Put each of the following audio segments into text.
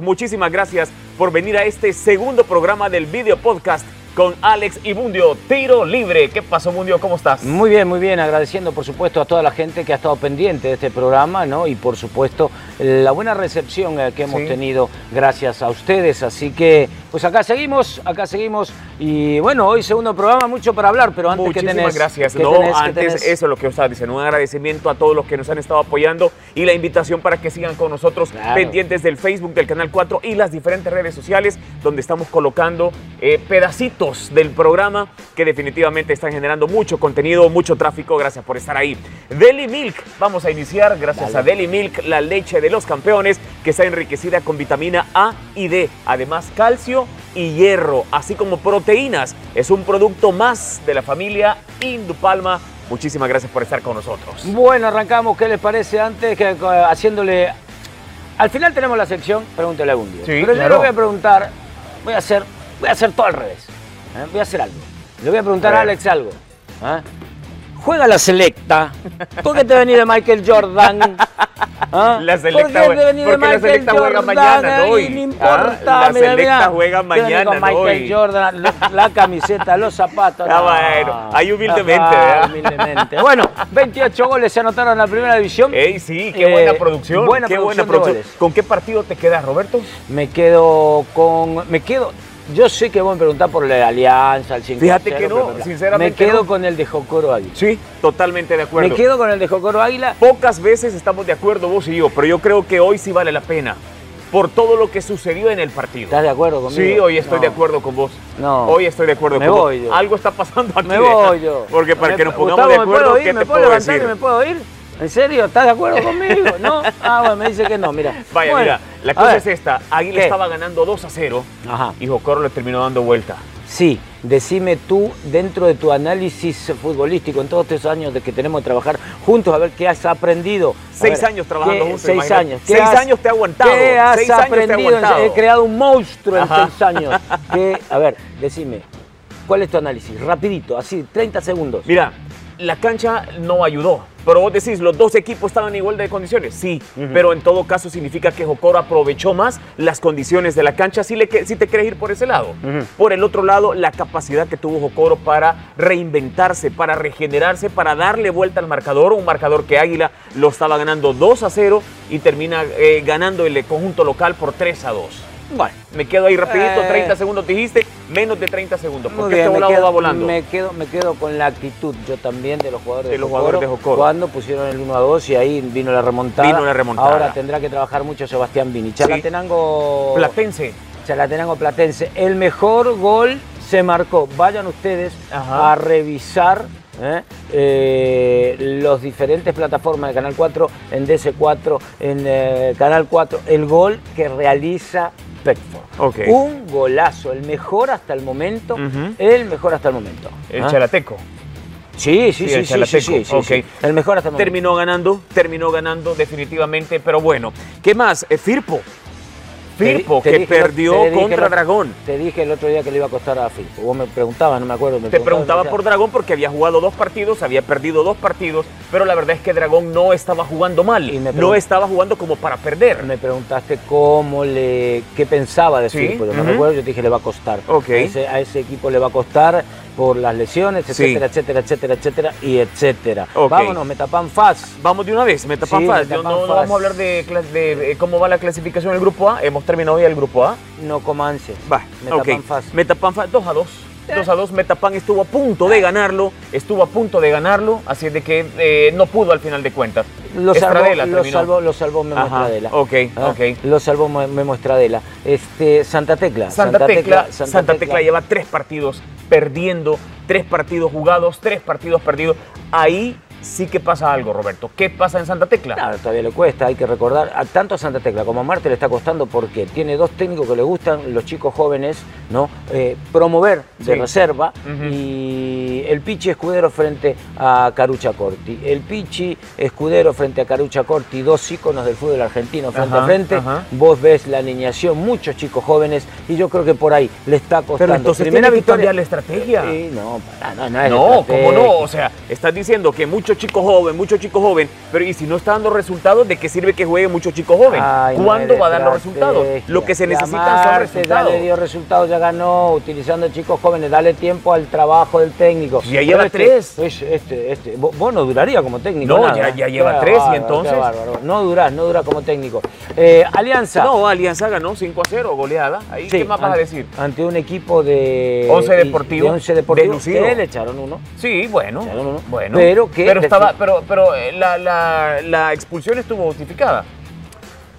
Muchísimas gracias por venir a este segundo programa del video podcast con Alex y Mundio. Tiro libre. ¿Qué pasó, Mundio? ¿Cómo estás? Muy bien, muy bien. Agradeciendo, por supuesto, a toda la gente que ha estado pendiente de este programa, ¿no? Y, por supuesto, la buena recepción eh, que hemos Sí. tenido gracias a ustedes. Así que, pues acá seguimos, acá seguimos. Y bueno, hoy segundo programa, mucho para hablar, pero antes que Muchísimas tenés... gracias. ¿qué No, antes tenés? eso es lo que estaba diciendo. Un agradecimiento a todos los que nos han estado apoyando y la invitación para que sigan con nosotros Claro. pendientes del Facebook del Canal 4 y las diferentes redes sociales donde estamos colocando eh, pedacitos del programa que definitivamente están generando mucho contenido, mucho tráfico. Gracias por estar ahí. Deli Milk. Vamos a iniciar gracias Dale. a Deli Milk, la leche de los campeones que está enriquecida con vitamina A y D. Además, calcio y hierro, así como proteínas. Es un producto más de la familia Indupalma. Muchísimas gracias por estar con nosotros. Bueno, arrancamos. ¿Qué les parece antes que eh, haciéndole... Al final tenemos la sección Pregúntale a un día. Sí, Pero yo le voy a preguntar, voy a hacer, voy a hacer todo al revés. ¿Eh? Voy a hacer algo. Le voy a preguntar A. Alex algo. ¿eh? Juega la selecta. ¿Por qué te venís de Michael Jordan? ¿Ah? La selecta ¿Por qué te venís de porque la Michael selecta juega mañana, no hoy. No Ah, importa. la mira, selecta mira. juega mañana, Con no Michael hoy. Jordan, la, la camiseta, los zapatos. Ah, no. bueno, ahí humildemente, ¿verdad? humildemente. Bueno, 28 goles se anotaron en la primera división. Ey, sí, qué Eh, buena producción. buena qué buena producción producción. ¿Con qué partido te quedas, Roberto? Me quedo con. Me quedo. Yo sé que vos me preguntás por la alianza, el 5 Fíjate que no, sinceramente Me quedo no. con el de Jocoro Águila. Sí, totalmente de acuerdo. Me quedo con el de Jocoro Águila. Pocas veces estamos de acuerdo vos y yo, pero yo creo que hoy sí vale la pena por todo lo que sucedió en el partido. ¿Estás de acuerdo conmigo? Sí, hoy estoy No. de acuerdo con vos. No. Hoy estoy de acuerdo Me con voy vos. yo. Algo está pasando aquí. Me voy yo. Porque para Me- que nos pongamos Gustavo, de ¿me acuerdo, ¿qué ir? te ¿Me puedo puedo decir? me puedo ir? ¿En serio? ¿Estás de acuerdo conmigo? ¿No? Ah, bueno, me dice que no, mira. Vaya, Bueno, mira, la cosa es esta. Águila estaba ganando 2 a 0 Ajá. y Jocoro le terminó dando vuelta. Sí, decime tú, dentro de tu análisis futbolístico, en todos estos años de que tenemos que trabajar juntos, a ver qué has aprendido. Seis ver, años trabajando ¿qué- juntos, Seis imagínate. años. ¿Qué Seis has- años te ha aguantado, ¿Qué has seis años te aprendido? aguantado. He creado un monstruo en seis años. ¿Qué- a ver, decime, ¿cuál es tu análisis? Rapidito, así, 30 segundos. Mira, la cancha no ayudó. Pero vos decís, los dos equipos estaban en igual de condiciones. Sí, pero en todo caso significa que Jocoro aprovechó más las condiciones de la cancha si, le, si te querés ir por ese lado. Por el otro lado, la capacidad que tuvo Jocoro para reinventarse, para regenerarse, para darle vuelta al marcador. Un marcador que Águila lo estaba ganando 2 a 0 y termina eh, ganando el conjunto local por 3 a 2. Bueno. Me quedo ahí rapidito, Eh. 30 segundos dijiste, menos de 30 segundos. Porque bien, este volado quedo, va volando. Me quedo, me quedo con la actitud yo también de los jugadores De los jugadores de Jocoro. Cuando pusieron el 1 a 2 y ahí vino la remontada. Vino la remontada. Ahora tendrá que trabajar mucho Sebastián Vini. Chalatenango, Platense. Chalatenango Platense. El mejor gol se marcó. Vayan ustedes Ajá. a revisar ¿eh? Eh, los diferentes plataformas de Canal 4, en DC4, en eh, Canal 4, el gol que realiza Beckford. Ok. Un golazo, el mejor hasta el momento, el mejor hasta el momento. El ¿Ah? Chalateco. Sí, sí, Sí, sí, el sí, sí, Chalateco. sí, sí. El mejor hasta el momento. Terminó ganando, terminó ganando definitivamente, pero bueno. ¿Qué más? Eh, Firpo. Firpo, que dije perdió dije contra el- Dragón. Te dije el otro día que le iba a costar a Firpo. Vos me preguntabas, no me acuerdo. me Te preguntabas, preguntaba por Dragón porque había jugado dos partidos, había perdido dos partidos, pero la verdad es que Dragón no estaba jugando mal, Y no estaba jugando como para perder. Me preguntaste cómo le, qué pensaba de Sí, Firpo. Yo no ujú. recuerdo, yo te dije le va a costar. Ok. A ese, a ese equipo le va a costar por las lesiones, Sí. etcétera, etcétera, etcétera, etcétera, y etcétera. Ok. Vámonos, Metapan Faz. Vamos de una vez, Metapan Sí, Faz. Metapan no, vamos a hablar de, cómo va la clasificación del grupo A. Hemos terminado ya el grupo A. No coma ansias. Va, Metapan ok. Faz. Metapan Faz 2 a 2. 2 a 2, Metapan estuvo a punto de ganarlo, estuvo a punto de ganarlo, así es de que eh, no pudo al final de cuentas. Lo salvó, Estradela lo terminó. salvó, lo salvó Memo Ajá, Estradela. ok, Ah, ok. Lo salvó Me- Memo Estradela. Este, Santa Tecla. Santa, Tecla, Santa, Tecla. lleva tres partidos perdiendo, tres partidos jugados, tres partidos perdidos. Ahí sí que pasa algo, Roberto. ¿Qué pasa en Santa Tecla? Claro, todavía le cuesta, hay que recordar, a tanto a Santa Tecla como a Marte le está costando porque tiene dos técnicos que le gustan, los chicos jóvenes, ¿no? Eh, promover de Sí. reserva y el Pichi Escudero frente a Carucha Corti. El Pichi Escudero frente a Carucha Corti, dos íconos del fútbol argentino frente Ajá, a frente. ajá. Vos ves la alineación, muchos chicos jóvenes y yo creo que por ahí le está costando. Pero entonces Primera victoria. la estrategia. Sí, no, para, no, no es No, ¿cómo no? O sea, estás diciendo que muchos mucho chico joven, mucho chico joven, pero y si no está dando resultados, ¿de qué sirve que juegue mucho chico joven? Ay, ¿Cuándo va a dar los resultados? Lo que se necesitan son resultados. Dale dio resultados, ya ganó, utilizando chicos jóvenes, dale tiempo al trabajo del técnico. Ya lleva Pero tres. Este, este, este, vos, no duraría como técnico. No, nada. ya- ya Qué lleva tres, y entonces. No durás, no durás como técnico. Eh, Alianza. No, Alianza ganó 5 a 0, goleada. Ahí, Sí, ¿Qué más vas a decir? Ante un equipo de. Once Deportivo, De Once Deportivo. deslucido. Que le echaron uno. Sí, bueno. Bueno. Pero que- estaba, pero, pero eh, la, la, la expulsión estuvo justificada.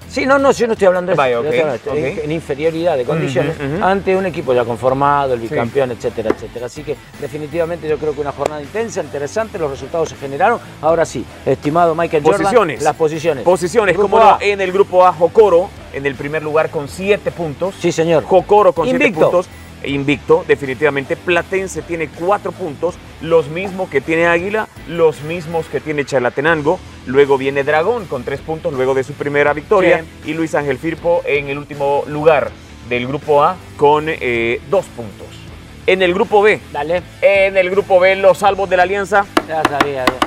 Sí, no, no, yo no estoy hablando de eso. yo en- inferioridad de condiciones ante un equipo ya conformado, el bicampeón, etcétera, etcétera. Así que definitivamente yo creo que una jornada intensa, interesante, los resultados se generaron. Ahora sí, estimado Michael Jordan, Posiciones. las posiciones. Posiciones, Grupo como no, en el grupo A, Jocoro, en el primer lugar con 7 puntos. Sí, señor. Jocoro con 7 Invicto. puntos. Invicto, definitivamente. Platense tiene 4 puntos, los mismos que tiene Águila, los mismos que tiene Chalatenango. Luego viene Dragón con 3 puntos luego de su primera victoria. Y Luis Ángel Firpo en el último lugar del grupo A con 2 puntos. En el grupo B, Dale, en el grupo B, los salvos de la Alianza. ya sabía. Ya,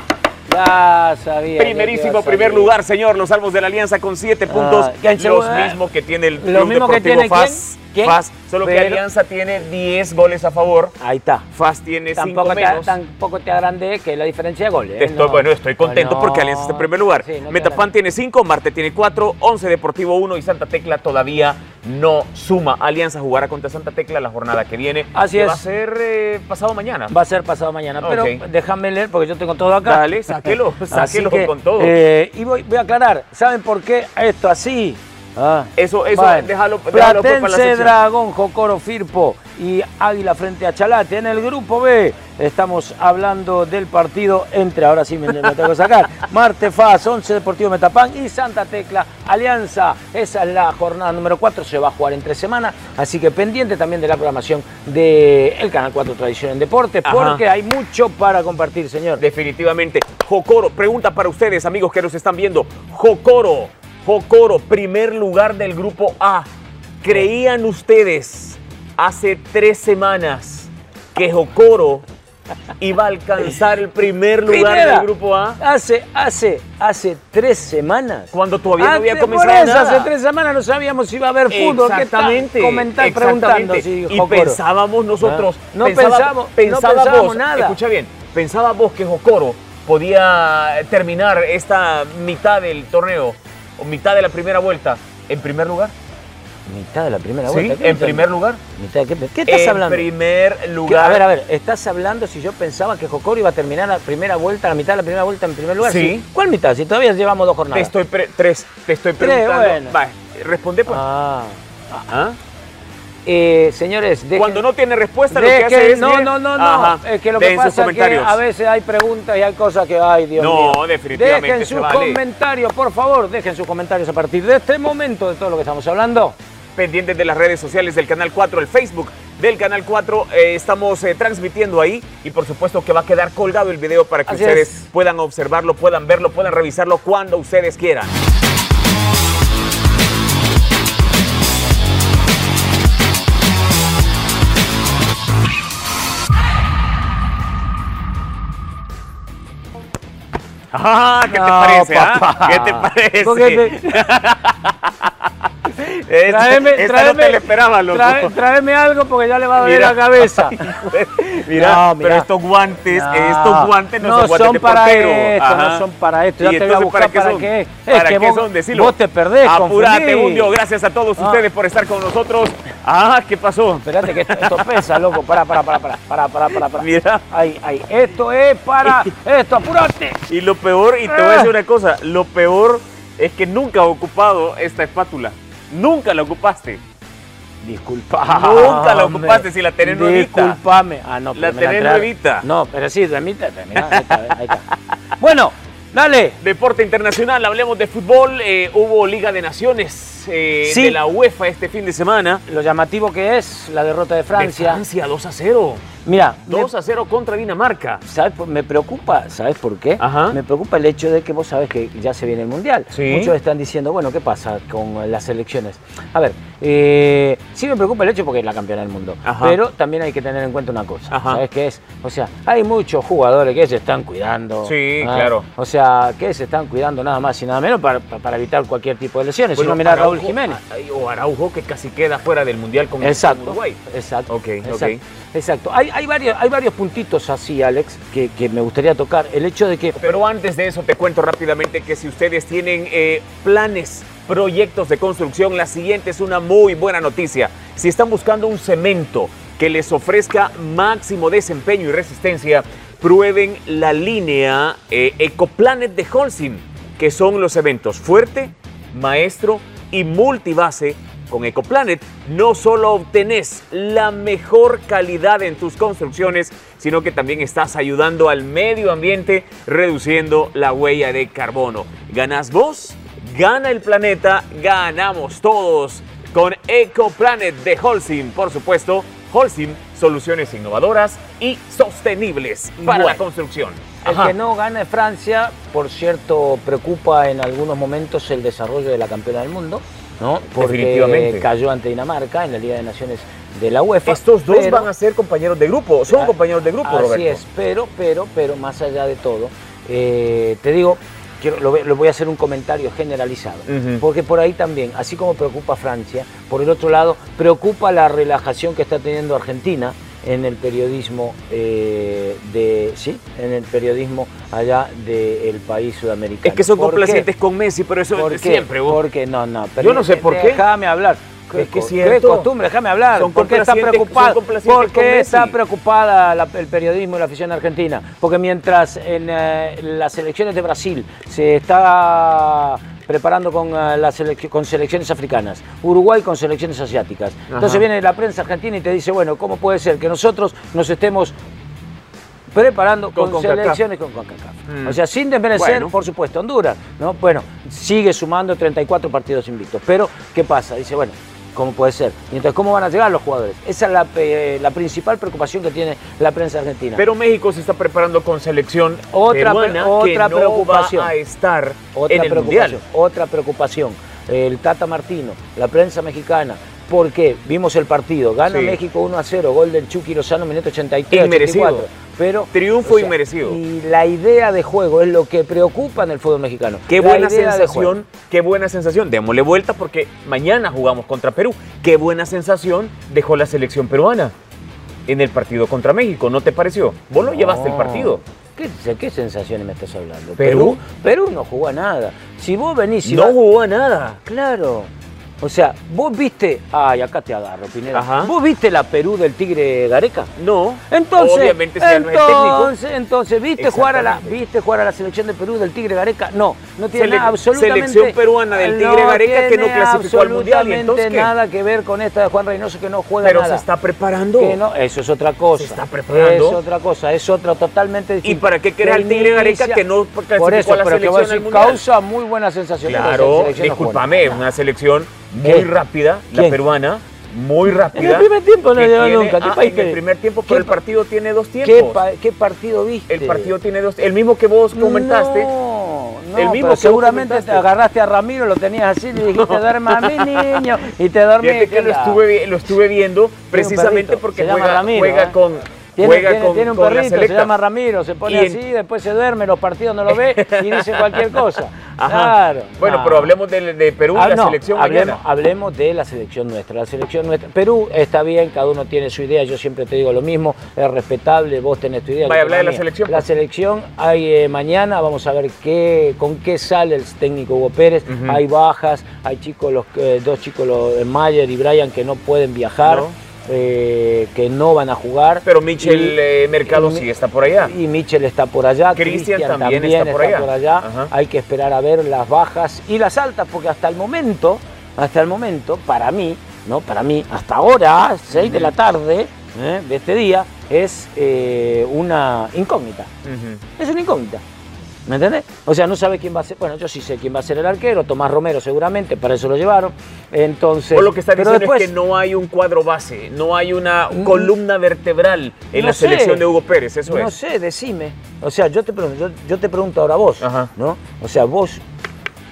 Ya sabía. Primerísimo primer sabía. lugar, señor. Los salvos de la Alianza con 7 puntos. Ah, ¿quién se los mismos que tiene el Club mismo que Deportivo tiene FAS. Quién? FAS, solo que Pero- Alianza tiene 10 goles a favor. Ahí está. FAS tiene 5 Tampoco te, menos. tampoco te agrandé que la diferencia de goles. ¿eh? Estoy, No. bueno, estoy contento No. porque Alianza está en primer lugar. Sí, no Metapan tiene 5, Marte tiene 4, 11 Deportivo 1 y Santa Tecla todavía no suma. Alianza jugará contra Santa Tecla la jornada que viene. Así que es. Va a ser eh, pasado mañana. Va a ser pasado mañana, pero Ok. déjame leer porque yo tengo todo acá. Dale, sáquelo, sáquelo que, con todo. eh, y voy, voy a aclarar, ¿saben por qué esto así? Ah. Eso, eso, Bueno, déjalo, déjalo pues para la Platense. Dragón, Jocoro, Firpo y Águila frente a Chalate. En el grupo B estamos hablando del partido entre, ahora sí me, me tengo que sacar, Marte Faz, 11 Deportivo Metapán y Santa Tecla Alianza. Esa es la jornada número 4, se va a jugar entre semanas, así que pendiente también de la programación del Canal 4 Tradición en Deporte, Ajá. porque hay mucho para compartir, señor. Definitivamente. Jocoro, pregunta para ustedes, amigos que nos están viendo. Jocoro, Jocoro, primer lugar del grupo A. ¿Creían ustedes hace tres semanas que Jocoro iba a alcanzar el primer lugar Primera. del grupo A? Hace, hace, hace tres semanas. Cuando todavía no había comenzado por eso, nada. Hace tres semanas no sabíamos si iba a haber fútbol. ¿Qué está Exactamente. comentar, exactamente. preguntando si y pensábamos nosotros. Ah. No pensaba- pensamos- no pensaba pensábamos vos, nada. Escucha bien, pensaba vos que Jocoro podía terminar esta mitad del torneo o mitad de la primera vuelta en primer lugar. Mitad de la primera Sí, vuelta. ¿qué en primer lugar. Mitad de qué, ¿Qué estás en hablando? primer ¿Qué- lugar. A ver, a ver, estás hablando si yo pensaba que Jocoro iba a terminar la primera vuelta, la mitad de la primera vuelta en primer lugar. Sí. ¿Cuál mitad? Si todavía llevamos dos Te jornadas. estoy pre- tres, te estoy Tres, preguntando. bueno. Va, responde pues. Ah. ¿Ah? Eh, señores, dejen- Cuando no tiene respuesta, lo que hace es. no, no, no, no. Es que lo que pasa es que comentarios. a veces hay preguntas y hay cosas que, ay, Dios No, mío. definitivamente Dejen sus vale. comentarios, por favor, dejen sus comentarios a partir de este momento de todo lo que estamos hablando. pendientes de las redes sociales del Canal 4, el Facebook del Canal 4. eh, estamos eh, transmitiendo ahí y por supuesto que va a quedar colgado el video para que Así ustedes es. puedan observarlo, puedan verlo, puedan revisarlo cuando ustedes quieran. Ah, ¿qué te parece? ah? ¿Qué te parece? Porque Tráeme, tráeme, no te la esperaba, loco. trae- tráeme algo porque ya le va a doler la cabeza. mira, No, mira. pero estos guantes, No, estos guantes no, son guantes de para portero. esto, Ajá. no son para esto. Ya ¿Y te voy a buscar para, son? qué. ¿Para que qué vos, son? Decilo. vos te perdés, Apurate, confundí. Bundio. Gracias a todos Ah. ustedes por estar con nosotros. Ah, ¿qué pasó? Espérate que esto, esto pesa, loco. Para, para, para, para, para, para, para, para. Mira. Ahí, ahí. Esto es para esto, apúrate. Y lo peor, y te voy a decir una cosa, lo peor es que nunca he ocupado esta espátula. Nunca la ocupaste. Disculpa. Nunca la ocupaste si la tenés nuevita. Disculpame. Ah, no, La pero me tenés nuevita. No, pero sí, mira, ahí está, ahí está. Bueno, dale. Deporte internacional, hablemos de fútbol. eh, hubo Liga de Naciones eh, Sí. de la UEFA este fin de semana. Lo llamativo que es la derrota de De Francia. Francia 2 a 0. Mira, me- 2 a 0 contra Dinamarca. ¿Sabes? Me preocupa, ¿sabes por qué? Ajá. Me preocupa el hecho de que vos sabes que ya se viene el Mundial. Sí. Muchos están diciendo, bueno, ¿qué pasa con las elecciones? A ver, Eh, sí me preocupa el hecho porque es la campeona del mundo. Ajá. Pero también hay que tener en cuenta una cosa. Ajá. ¿Sabes qué es? O sea, hay muchos jugadores que se están cuidando. Sí, ¿ah? claro. O sea, que se están cuidando nada más y nada menos para, para evitar cualquier tipo de lesiones. Bueno, si no, mira a Raúl Jiménez. ay, O Araujo que casi queda fuera del Mundial con Exacto, Uruguay. exacto, Ok, exacto, ok. exacto. Hay, hay, varios, hay varios puntitos así, Alex, que, que me gustaría tocar. El hecho de que Pero antes de eso te cuento rápidamente que si ustedes tienen eh, planes, proyectos de construcción, la siguiente es una muy buena noticia. Si están buscando un cemento que les ofrezca máximo desempeño y resistencia, prueben la línea eh, Ecoplanet de Holcim, que son los cementos fuerte, maestro y multibase. Con Ecoplanet no solo obtenés la mejor calidad en tus construcciones, sino que también estás ayudando al medio ambiente reduciendo la huella de carbono. ¿Ganas vos? Gana el planeta, ganamos todos. Con Ecoplanet de Holcim, por supuesto, Holcim, soluciones innovadoras y sostenibles para la construcción. el que no gane Francia, por cierto, preocupa en algunos momentos el desarrollo de la campeona del mundo, ¿no? Porque Definitivamente. cayó ante Dinamarca en la Liga de Naciones de la UEFA. Estos dos pero- van a ser compañeros de grupo, son Ah, compañeros de grupo, Así Roberto. es, pero, pero, pero más allá de todo, eh, te digo, quiero, lo, voy- lo voy a hacer un comentario generalizado, porque por ahí también, así como preocupa Francia, por el otro lado, preocupa la relajación que está teniendo Argentina en el periodismo eh, de sí en el periodismo allá del país sudamericano Es que son complacientes con Messi, pero eso ¿Por es siempre. vos. Porque no, no. Yo no sé por qué. Déjame hablar. Es que es cierto. Qué costumbre, déjame hablar. Son ¿Por qué está preocupado? son complacientes ¿Por con qué Messi. está preocupada la- el periodismo y la afición argentina? Porque mientras en eh, las elecciones de Brasil se está preparando con, eh, la selec- con selecciones africanas, Uruguay con selecciones asiáticas. Entonces viene la prensa argentina y te dice, bueno, ¿cómo puede ser que nosotros nos estemos preparando Con selecciones con CONCACAF? Mm. O sea, sin desmerecer, Bueno. por supuesto, Honduras, ¿no? Bueno, sigue sumando 34 partidos invictos. Pero, ¿qué pasa? Dice, bueno, ¿cómo puede ser? Y entonces, ¿cómo van a llegar los jugadores? Esa es la, principal preocupación que tiene la prensa argentina. Pero México se está preparando con selección Otra peruana otra que no preocupación. va a estar otra en el preocupación, Mundial. otra preocupación. El Tata Martino, la prensa mexicana, ¿por qué? Vimos el partido, gana Sí. México 1 a 0, gol del Chucky Lozano, minuto 83, Inmerecido. 84. Pero, Triunfo inmerecido. Y la idea de juego es lo que preocupa en el fútbol mexicano. Qué La buena sensación, qué buena sensación. Démosle vuelta porque mañana jugamos contra Perú. Qué buena sensación dejó la selección peruana en el partido contra México, ¿no te pareció? Vos lo llevaste el No. partido. ¿Qué, qué sensaciones me estás hablando? ¿Perú? Perú no jugó a nada. Si vos venís y no vas- jugó a nada. Claro. O sea, vos viste. Ay, acá te agarro, Pineda. Ajá. ¿Vos viste la Perú del Tigre Gareca? No. Entonces, Obviamente si ya no es técnico. entonces, entonces, ¿viste jugar, a la. ¿viste jugar a la selección de Perú del Tigre Gareca? No, no tiene Sele- nada absolutamente... selección peruana del Tigre Gareca que no tiene clasificó al Mundial, ¿y entonces absolutamente qué? nada que ver con esta de Juan Reynoso que no juega Pero nada. se está preparando. Que no, eso es otra cosa. Se está preparando. Es otra cosa, es otra totalmente distinta. ¿Y para qué querés Que al Tigre Gareca que no clasificó Por eso, a la pero que selección al Mundial? causa muy buena sensación. Claro, no nada. una selección muy ¿Qué? rápida, la peruana, muy rápida. En el primer tiempo no tiene- nunca. ¿Qué ah, país en el primer tiempo, pero el pa- partido tiene dos ¿Qué, tiempos. pa- qué partido viste? El partido tiene dos, el mismo que vos comentaste. No, no, El mismo que seguramente te agarraste a Ramiro, lo tenías así, le dijiste, duerme a mi niño, y te. Fíjate que lo estuve, vi- lo estuve viendo precisamente porque juega, Ramiro, juega ¿eh? con Tiene, juega tiene- con, tiene un con perrito, se llama Ramiro, se pone en- así, después se duerme, los partidos no lo ve y dice cualquier cosa. Ajá. Claro. Bueno, no. pero hablemos de, de Perú y Ah, la no, selección hablemos, mañana. hablemos de la selección nuestra. La selección nuestra. Perú está bien, cada uno tiene su idea. Yo siempre te digo lo mismo, es respetable. Vos tenés tu idea. Vaya a hablar de la selección, La selección hay eh, mañana. Vamos a ver qué, con qué sale el técnico Hugo Pérez. Hay bajas, hay chicos, los, eh, dos chicos, los, eh, Mayer y Brian, que no pueden viajar, No. Eh, que no van a jugar. Pero Michel Y- eh, Mercado y- sí está por allá. y Michel está por allá, Cristian también también, está está, por por allá. Hay que esperar a ver las bajas y las altas, porque hasta el momento, hasta el momento, para mí, ¿no? Para mí, hasta ahora, 6 de la tarde ¿eh? de este día, es una incógnita. Es una incógnita. ¿Me entendés? O sea, no sabe quién va a ser. Bueno, yo sí sé quién va a ser el arquero, Tomás Romero seguramente, para eso lo llevaron. Entonces. Vos lo que está diciendo después- es que no hay un cuadro base, no hay una Mm. columna vertebral en No la sé. selección de Hugo Pérez, eso no es. sé, decime. O sea, yo te pregunto, yo, yo te pregunto ahora vos, Ajá. ¿no? O sea, vos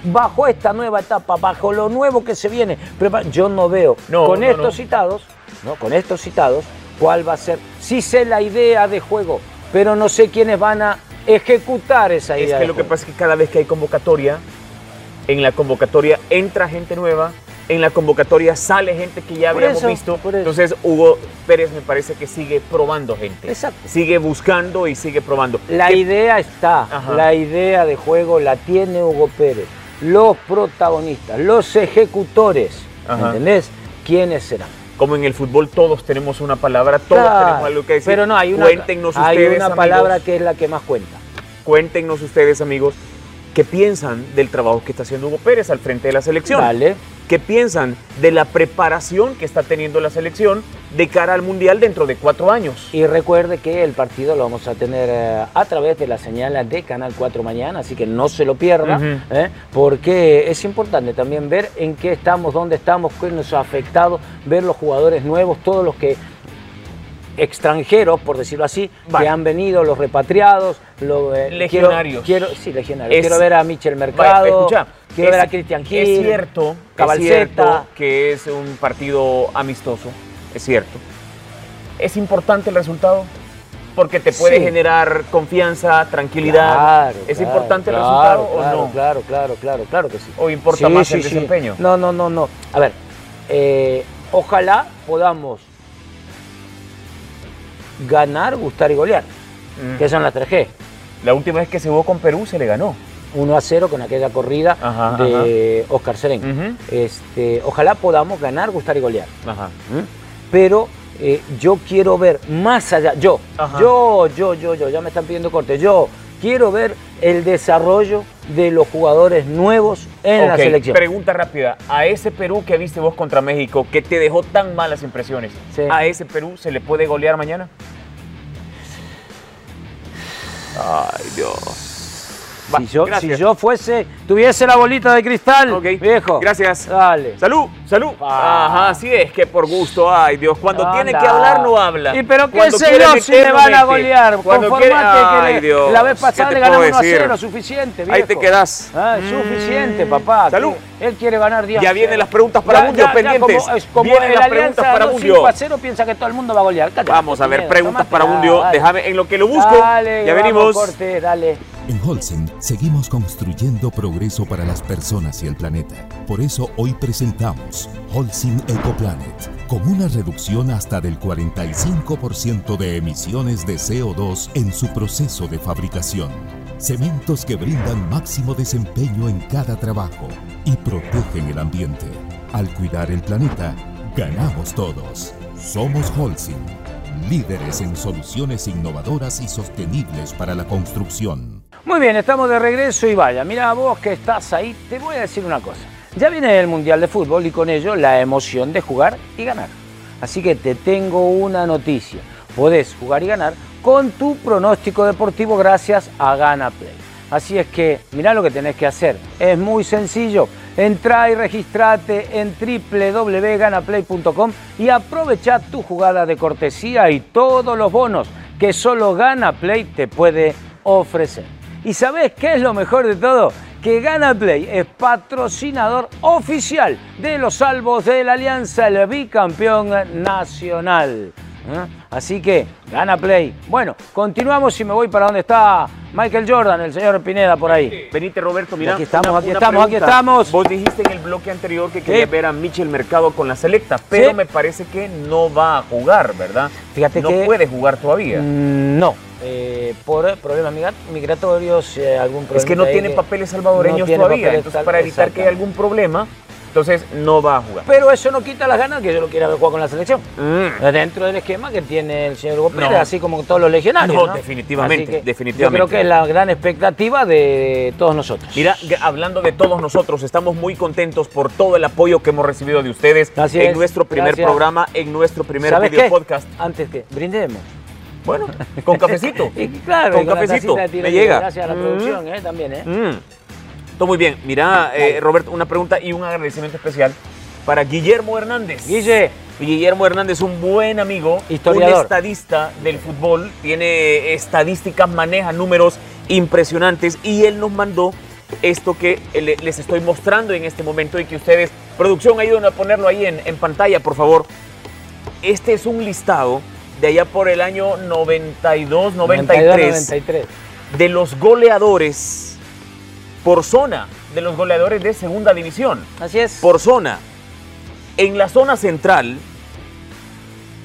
bajo esta nueva etapa, bajo lo nuevo que se viene. Yo no veo No, con no, estos no. citados, ¿no? Con estos citados, cuál va a ser. Sí sé la idea de juego, pero no sé quiénes van a ejecutar esa Es idea. que de lo que pasa es que cada vez que hay convocatoria, en la convocatoria entra gente nueva, en la convocatoria sale gente que ya Por habíamos eso, visto. Entonces Hugo Pérez me parece que sigue probando gente. Exacto. Sigue buscando y sigue probando. La ¿Qué- idea está, Ajá. la idea de juego la tiene Hugo Pérez. Los protagonistas, los ejecutores, ¿me Ajá. ¿entendés? ¿Quiénes serán? Como en el fútbol todos tenemos una palabra, todos Claro, tenemos algo que decir. Pero no, hay una, Cuéntenos hay ustedes, una amigos, palabra que es la que más cuenta. Cuéntenos ustedes, amigos, qué piensan del trabajo que está haciendo Hugo Pérez al frente de la selección. Vale. ¿Qué piensan de la preparación que está teniendo la selección de cara al Mundial dentro de cuatro años? Y recuerde que el partido lo vamos a tener eh, a través de la señal de Canal 4 mañana, así que no se lo pierda. ¿eh? porque es importante también ver en qué estamos, dónde estamos, qué nos ha afectado, ver los jugadores nuevos, todos los que extranjeros, por decirlo así, Vale. que han venido, los repatriados, los eh, Legionarios. Quiero, quiero- sí, legionarios. Es- quiero ver a Michel Mercado, escucha, quiero es- ver a Cristian Gil, Es cierto, es Cabalceta. cierto que es un partido amistoso, es cierto. ¿Es importante el resultado? Porque te puede Sí. generar confianza, tranquilidad. Claro, ¿Es claro, importante el resultado o no? Claro, claro, claro, claro que sí. ¿O importa más el desempeño? No, no, no, no. A ver, eh, ojalá podamos ganar, gustar y golear, Mm. que son las 3G. La última vez que se jugó con Perú se le ganó. 1 a 0 con aquella corrida Ajá, de Oscar Serén. Este, ojalá podamos ganar, gustar y golear. Ajá. ¿m? Pero eh, yo quiero ver más allá, yo, yo, yo, yo, yo, ya me están pidiendo corte, yo quiero ver el desarrollo de los jugadores nuevos en la selección. Pregunta rápida. A ese Perú que viste vos contra México, que te dejó tan malas impresiones, Sí. ¿a ese Perú se le puede golear mañana? Ay, Dios. Va, si, yo, si yo fuese, tuviese la bolita de cristal, Ok, viejo. Gracias. Dale. Salud, salud. Ah. Ajá, sí es que por gusto, ay Dios, cuando tiene Anda. que hablar no habla. Y pero qué sé yo si le van a golear. Cuando Conformate quiere- que Ay, le- Dios, la vez ¿qué pasada le ganamos 1 a decir? 0, suficiente, Ahí viejo. te quedás. Ah, Mm. suficiente, papá. Salud. Él quiere ganar 10 Ya vienen 0. las preguntas para Bundio, pendientes. como, es como Vienen las preguntas para ganó Bundio. 5 a 0 piensa que todo el mundo va a golear. Cállate, Vamos a ver, miedo, preguntas para Bundio. dale. Déjame en lo que lo busco. Dale, ya venimos. corte, dale. En Holcim seguimos construyendo progreso para las personas y el planeta. Por eso hoy presentamos Holcim EcoPlanet, con una reducción hasta del 45% de emisiones de CO2 en su proceso de fabricación. Cementos que brindan máximo desempeño en cada trabajo y protegen el ambiente. Al cuidar el planeta, ganamos todos. Somos Holcim, líderes en soluciones innovadoras y sostenibles para la construcción. Muy bien, estamos de regreso y vaya, mira vos que estás ahí, te voy a decir una cosa. Ya viene el Mundial de Fútbol y con ello la emoción de jugar y ganar. Así que te tengo una noticia. Podés jugar y ganar con tu pronóstico deportivo gracias a Gana Play. Así es que mirá lo que tenés que hacer. Es muy sencillo. Entrá y registrate en www.ganaplay.com y aprovecha tu jugada de cortesía y todos los bonos que solo Gana Play te puede ofrecer. ¿Y sabés qué es lo mejor de todo? Que Gana Play es patrocinador oficial de los salvos de la Alianza, el bicampeón nacional. ¿eh? Así que, Gana Play. Bueno, continuamos y me voy para donde está Michael Jordan, el señor Pineda por ahí. Venite, Roberto, mira. Aquí estamos, aquí estamos, aquí estamos. Vos dijiste en el bloque anterior que querías Sí. ver a Michel Mercado con la selecta, pero Sí. me parece que no va a jugar, ¿verdad? Fíjate no que- puede jugar todavía. Mm, No, eh, por problemas migra- migratorios, eh, algún problema. es que no tiene que- papeles salvadoreños no tiene todavía, papeles entonces para evitar que haya algún problema, entonces no va a jugar. Pero eso no quita las ganas que yo lo quiera ver jugar con la selección. Mm. Dentro del esquema que tiene el señor Hugo Pérez, No. así como todos los legionarios. No, No, definitivamente, definitivamente. Yo creo que es la gran expectativa de todos nosotros. Mira, hablando de todos nosotros, estamos muy contentos por todo el apoyo que hemos recibido de ustedes Así en es, nuestro primer gracias. programa, en nuestro primer ¿Sabes video qué? podcast. Antes que brindemos. Bueno, con cafecito. Y claro, con y la cafecito. tiene Me llega. Gracias a la Mm. producción, eh, también, ¿eh? Mm. Todo muy bien. Mira, eh, Roberto, una pregunta y un agradecimiento especial para Guillermo Hernández. Guille, Guillermo Hernández, un buen amigo, Historiador. un estadista del fútbol, tiene estadísticas, maneja números impresionantes y él nos mandó esto que le- les estoy mostrando en este momento y que ustedes, producción, ayuden a ponerlo ahí en, en pantalla, por favor. Este es un listado de allá por el año 92, 93 93. de los goleadores por zona, de los goleadores de segunda división, Así es. por zona. En la zona central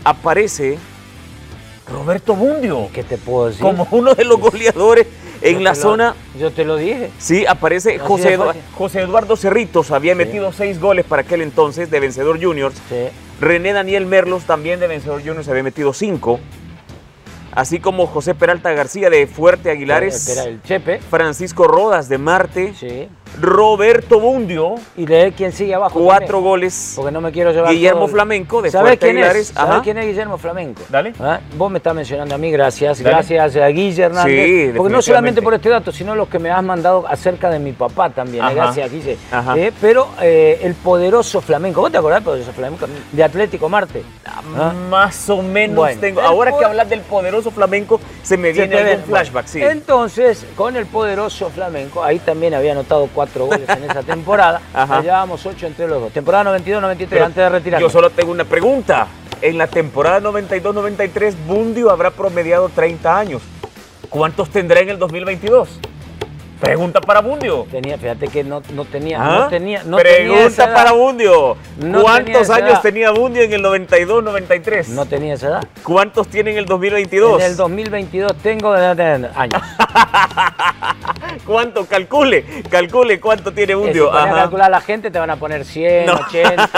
aparece Roberto Bundio ¿Qué te puedo decir? como uno de los goleadores en Yo la lo- zona. Yo te lo dije. Sí, aparece Edu-. José Eduardo Cerritos, había metido seis goles para aquel entonces de Vencedor Juniors. Sí. René Daniel Merlos, también de Vencedor Juniors, había metido cinco. Así como José Peralta García de Fuerte Aguilares. Era el Chepe. Francisco Rodas de Marte, Sí. Roberto Bundio, Y de él quién sigue abajo. cuatro goles. Porque no me quiero llevar. Guillermo todo Flamenco de ¿Sabés Fuerte quién Aguilares. es? ¿Sabés Ajá. quién es Guillermo Flamenco? Dale. ¿Ah? Vos me estás mencionando a mí, gracias. Dale. Gracias a Guille Hernández. Sí, porque no solamente por este dato, sino los que me has mandado acerca de mi papá también. Ajá. Gracias, Guille. Eh, pero eh, el poderoso Flamenco. ¿Vos te acordás del poderoso Flamenco? De Atlético Marte. ¿Ah? Más o menos Bueno, tengo. Ahora que hablas del poderoso flamenco, se me Se viene algún ve- flashback, sí. Entonces, con el poderoso Flamenco, ahí también había anotado cuatro goles en esa temporada. Llevábamos ocho entre los dos. Temporada 92-93, Pero antes de retirarnos. Yo solo tengo una pregunta. En la temporada 92-93, Bundio habrá promediado 30 años. ¿Cuántos tendrá en el 2022? Pregunta para Bundio. Tenía, fíjate que no, no tenía, ¿Ah? no tenía, no tenía esa Pregunta para Bundio. No ¿Cuántos años edad. tenía Bundio en el 92-93? No tenía esa edad. ¿Cuántos tiene en el 2022? En el 2022 tengo años. ¿Cuánto? Calcule, calcule cuánto tiene Eh, si Bundio. pones a calcular a la gente te van a poner 100, No. 80.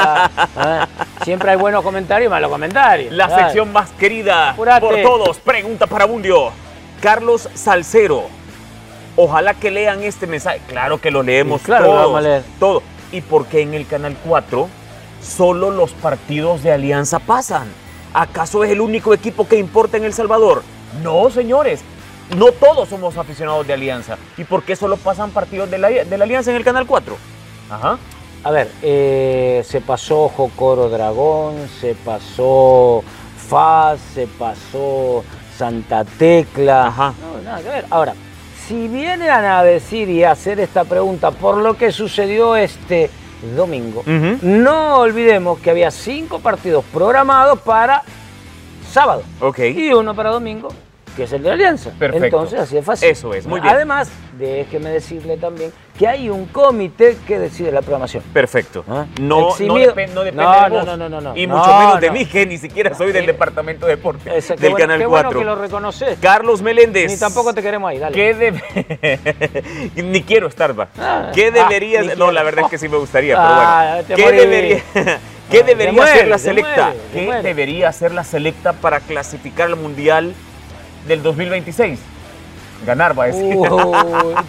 ¿ah? Siempre hay buenos comentarios y malos comentarios. La sección más querida Apurate. por todos. Pregunta para Bundio. Carlos Salcero. Ojalá que lean este mensaje. Claro que lo leemos claro lo vamos a leer. Todo. ¿Y por qué en el Canal 4 solo los partidos de Alianza pasan? ¿Acaso es el único equipo que importa en El Salvador? No, señores. No todos somos aficionados de Alianza. ¿Y por qué solo pasan partidos de la, de la Alianza en el Canal 4? Ajá. A ver, eh, se pasó Jocoro Dragón, se pasó Faz, se pasó Santa Tecla. Ajá. No, nada que ver. Ahora, si vienen a decir y a hacer esta pregunta por lo que sucedió este domingo, no olvidemos que había cinco partidos programados para sábado Ok. y uno para domingo, que es el de la Alianza. Perfecto. Entonces, así es fácil. Eso es, muy bien. Además, déjeme decirle también que hay un comité que decide la programación. Perfecto. ¿Ah? No, no, depende No, de no, vos. no, no, no, no. Y No, mucho menos de mí, que ni siquiera soy del departamento de deporte Esa- del bueno- Canal qué 4. bueno que lo reconoces. Carlos Meléndez. Ni tampoco te queremos ahí, dale. ¿Qué debe- Ni quiero estar, va. Ah, ¿Qué ah, debería... ni no, la verdad es que sí me gustaría, Ah, pero bueno. ¿Qué debería, ¿qué debería hacer la selecta? ¿Qué debería hacer la selecta para clasificar al Mundial del 2026? Ganar, va a decir.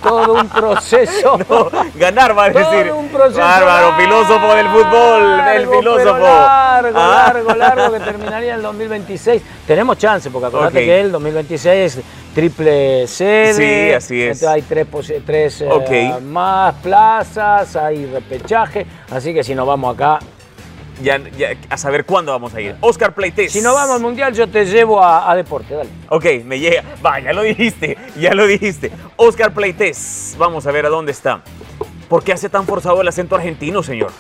Todo un proceso. No, ganar va a Todo decir. un proceso Bárbaro, filósofo del fútbol, el filósofo. Largo, Ah. largo, largo, que terminaría en el 2026. Tenemos chance, porque acordate Ok. que el 2026 es triple sede. Sí, así es. Entonces hay tres, tres eh, más plazas, hay repechaje. Así que si no vamos acá, Ya, ya, a saber cuándo vamos a ir. Oscar Pleites. si no vamos al mundial, yo te llevo a, a deporte, dale. Ok, me llega. Va, ya lo dijiste, ya lo dijiste. Oscar Pleites. Vamos a ver a dónde está. ¿Por qué hace tan forzado el acento argentino, señor?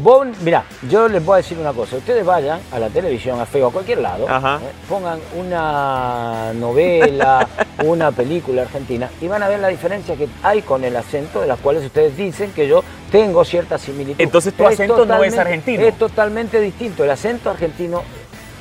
Vos, mirá, yo les voy a decir una cosa. Ustedes vayan a la televisión, a Feo, a cualquier lado, Ajá. eh, pongan una novela, una película argentina y van a ver la diferencia que hay con el acento de las cuales ustedes dicen que yo tengo cierta similitud. Entonces, tu acento no es argentino. Es totalmente distinto. El acento argentino,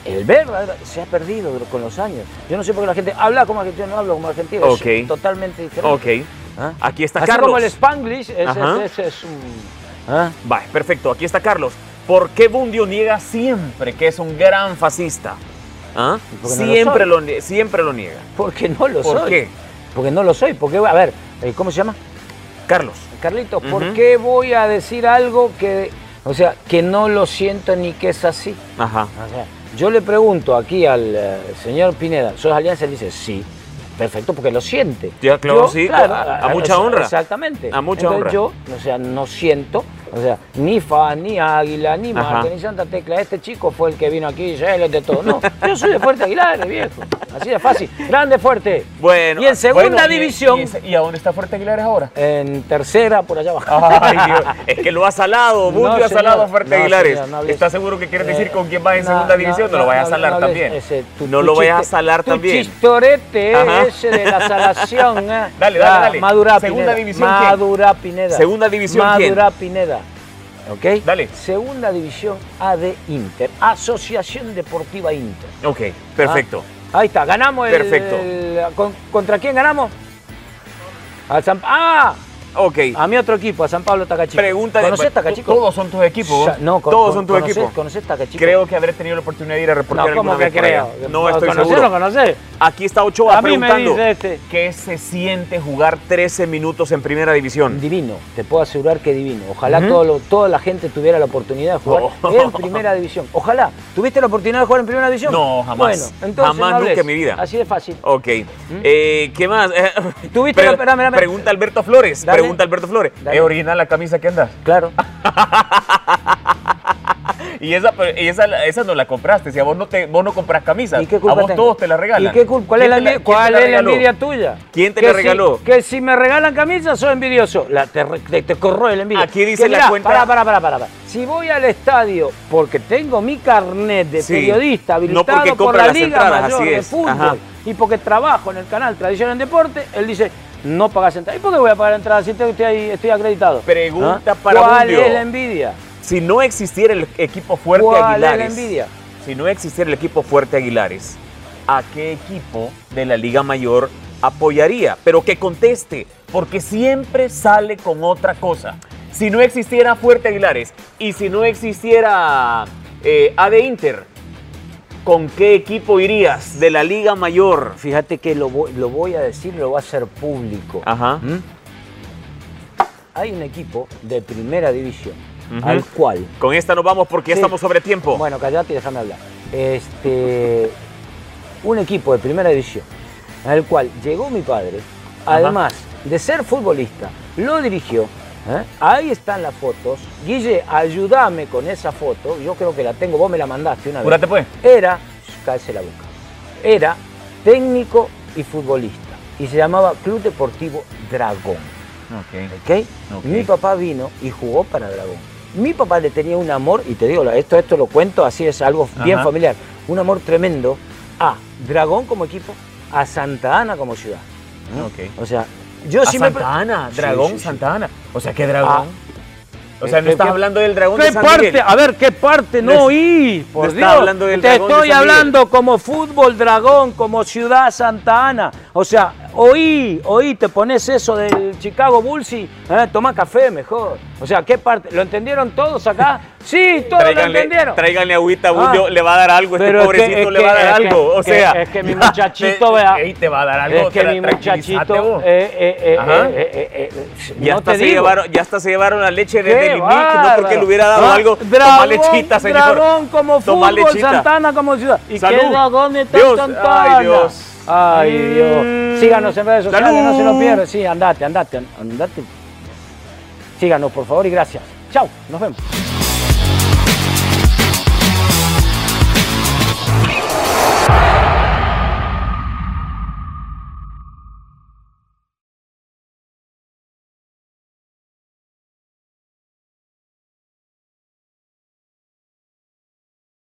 el verbo se ha perdido con los años. Yo no sé por qué la gente habla como argentino, no hablo como argentino. Ok. Es totalmente diferente. Ok. ¿Ah? Aquí está Así Carlos. como el Spanglish, Ajá. ese es un... ¿ah? Va, perfecto. Aquí está Carlos. ¿Por qué Bundio niega siempre que es un gran fascista? ¿Ah? Porque no lo Siempre, lo, siempre lo niega. Porque no lo ¿Por soy. qué? Porque no lo soy. Porque, a ver, eh, ¿cómo se llama? Carlos. Carlitos, ¿por qué voy a decir algo que, o sea, que no lo siento ni que es así? Ajá. O sea, yo le pregunto aquí al eh, señor Pineda, ¿sos alianza? Él dice, sí. Perfecto, porque lo siente. Ya, claro, sí, a- a mucha honra. Exactamente. A mucha Entonces honra. yo, o sea, no siento, O sea, ni FA, ni Águila, ni. Marte, ni Santa Tecla. Este chico fue el que vino aquí y dice, él es de todo. No, yo soy de Fuerte Aguilar, viejo. Así de fácil. Grande, fuerte. Bueno. Y en segunda bueno, división, ¿Y, y a dónde está Fuerte Aguilares ahora? en tercera, por allá abajo. Ay, Dios. Es que lo ha salado, No, Bundio ha señor. salado a Fuerte No, Aguilares. señor, no. ¿Estás seguro que quieres decir Eh, con quién vas en no, segunda no, división? No, no, lo vayas a no, salar no también. ese, tu- no tu lo vayas a salar tu también. chistorete Ajá. ese de la salación. ¿eh? Dale, dale, dale. Madura Segunda Pineda. división. Madura Pineda. Segunda división. Madura Pineda. ¿Ok? Dale. Segunda división AD Inter. Asociación Deportiva Inter. Ok, perfecto. Ah, ahí está, ganamos el. Perfecto. el- ¿con- ¿Contra quién ganamos? Al San, ¡Ah! Ok. A mi otro equipo, a San Pablo Tacachico. Pregunta ¿Conoces Tacachico? Todos son tus equipos. No, con- Todos con- son tus ¿conoces- equipos. ¿Conoces Tacachico? Creo que habré tenido la oportunidad de ir a reportear No, ¿cómo que creo? No estoy ¿Conocés seguro. conocés? Aquí está Ochoa A mí me preguntando dice este. qué se siente jugar 13 minutos en primera división. Divino, te puedo asegurar que divino. Ojalá Ujú. todo lo- toda la gente tuviera la oportunidad de jugar Oh. en primera división. Ojalá. ¿Tuviste la oportunidad de jugar en primera división? No, jamás. Bueno, entonces Jamás, no nunca en mi vida. Así de fácil. Ok. Eh, ¿Qué más? ¿Tuviste la- espérame. Pregunta Alberto Flores. Dale. Pregunta Alberto Flores. Dale. ¿Es original la camisa que andas? Claro. Y esa, y esa, esa no la compraste. Si a vos no, te, vos no compras camisas, ¿Y qué a vos tengo? todos te la regalan. ¿Y qué culpa? ¿Cuál es ¿Quién la, te envidia- quién te cuál es la envidia tuya? ¿Quién te Que la si- regaló? que si me regalan camisas, soy envidioso. La, te, te, te corroe la envidia. Aquí dice Que la cuenta- pará, pará, pará, pará. Si voy al estadio porque tengo mi carnet de Sí. periodista No habilitado porque por la Liga entradas, Mayor de. Fútbol Ajá. y porque trabajo en el canal Tradición en Deporte, él dice, no pagas entrada. ¿Y por qué voy a pagar entrada si estoy, ahí- estoy acreditado? Pregunta ¿Ah? para ¿Cuál Bundio. es la envidia? Si no existiera el equipo fuerte ¿Cuál es la Aguilares. envidia? Si no existiera el equipo fuerte Aguilares, ¿a qué equipo de la Liga Mayor apoyaría? Pero que conteste, porque siempre sale con otra cosa. Si no existiera Fuerte Aguilares y si no existiera eh, AD Inter, ¿con qué equipo irías de la Liga Mayor? Fíjate que lo, voy- lo voy a decir, lo voy a hacer público. Ajá. ¿Mm? Hay un equipo de primera división al cual. Con esta nos vamos porque ya estamos sobre tiempo. Bueno, callate y déjame hablar. Este, un equipo de primera división al cual llegó mi padre, además de ser futbolista, lo dirigió. ¿Eh? Ahí están las fotos. Guille, ayúdame con esa foto. Yo creo que la tengo, vos me la mandaste una vez. Júrate, pues. Era, cállese la boca, era técnico y futbolista. Y se llamaba Club Deportivo Dragón. ¿ok? Ok. Mi papá vino y jugó para Dragón. Mi papá le tenía un amor, y te digo, esto, esto lo cuento, así es algo bien familiar, un amor tremendo a Dragón como equipo, a Santa Ana como ciudad. Ok. O sea, yo A sí me... Santa Ana, Sí, Dragón sí, sí. Santa Ana. O sea, ¿qué Dragón? o sea, no ¿Qué- estás hablando del Dragón ¿Qué de San parte? Miguel. A ver, ¿qué parte No no es- oí? Por está Dios. hablando del Te Dragón de estoy San Miguel. hablando como fútbol dragón, como ciudad Santa Ana. O sea, oí, oí, te pones eso del Chicago Bulls y eh, toma café mejor. O sea, ¿qué parte? ¿Lo entendieron todos acá? Sí, todos lo entendieron. tráiganle agüita, Ah. Bundio, le va a dar algo, este Pero es que- pobrecito le va a dar es que- algo. o sea, es que mi muchachito, vea. Ey, te va a dar algo. Es que mi muchachito, eh, eh, eh, ya, no hasta te se digo. llevaron, ya hasta se llevaron la leche ¡Qué desde el INIC, no porque le hubiera dado Ah, algo. Toma Dragón, lechita, señor. Dragón como Toma fútbol, lechita. Santana como ciudad. ¿Y Salud. qué dragón está Dios, Santana? ay, Dios. Ay. Dios. Síganos en redes sociales, Salud. no se lo pierdan. Sí, andate, andate, andate. Síganos, por favor, y gracias. Chao, nos vemos.